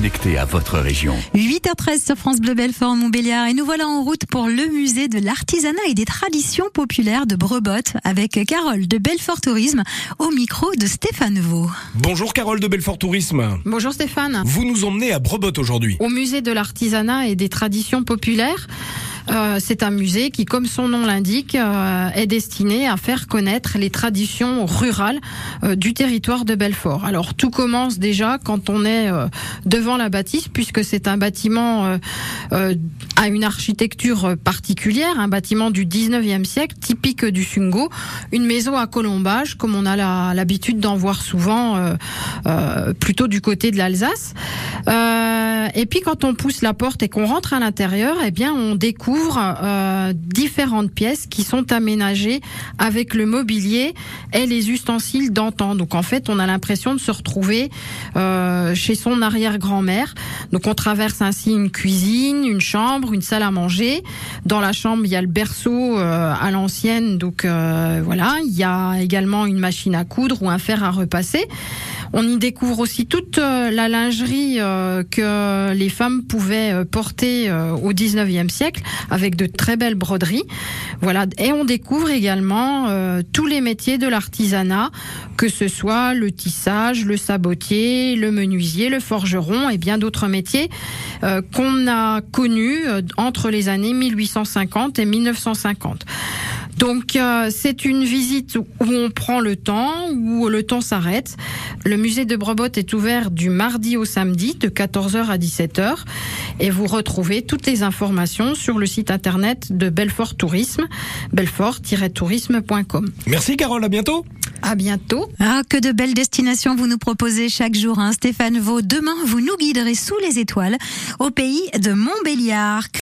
connecté à votre région. 8h13 sur France Bleu Belfort Montbéliard et nous voilà en route pour le musée de l'artisanat et des traditions populaires de Brebotte avec Carole de Belfort Tourisme au micro de Stéphane Vaux. Bonjour Carole de Belfort Tourisme. Bonjour Stéphane. Vous nous emmenez à Brebotte aujourd'hui. Au musée de l'artisanat et des traditions populaires. Euh, c'est un musée qui, comme son nom l'indique, euh, est destiné à faire connaître les traditions rurales euh, du territoire de Belfort. Alors tout commence déjà quand on est devant la bâtisse, puisque c'est un bâtiment à une architecture particulière, un bâtiment du 19e siècle, typique du Sungo, une maison à colombage, comme on a l'habitude d'en voir souvent, plutôt du côté de l'Alsace. et puis quand on pousse la porte et qu'on rentre à l'intérieur, eh bien on découvre euh, différentes pièces qui sont aménagées avec le mobilier et les ustensiles d'antan. Donc en fait, on a l'impression de se retrouver euh, chez son arrière-grand-mère. Donc on traverse ainsi une cuisine, une chambre, une salle à manger. Dans la chambre, il y a le berceau euh, à l'ancienne. Donc voilà, il y a également une machine à coudre ou un fer à repasser. On y découvre aussi toute la lingerie que les femmes pouvaient porter au 19e siècle avec de très belles broderies. Voilà, et on découvre également euh, tous les métiers de l'artisanat, que ce soit le tissage, le sabotier, le menuisier, le forgeron et bien d'autres métiers euh, qu'on a connus euh, entre les années 1850 et 1950. Donc c'est une visite où on prend le temps, où le temps s'arrête. Le musée de Brebotte est ouvert du mardi au samedi de 14h à 17h et vous retrouvez toutes les informations sur le site internet de Belfort Tourisme, belfort-tourisme.com. Merci Carole, à bientôt. À bientôt. Ah, que de belles destinations vous nous proposez chaque jour, hein, Stéphane Vaux. Demain, vous nous guiderez sous les étoiles au pays de Montbéliard.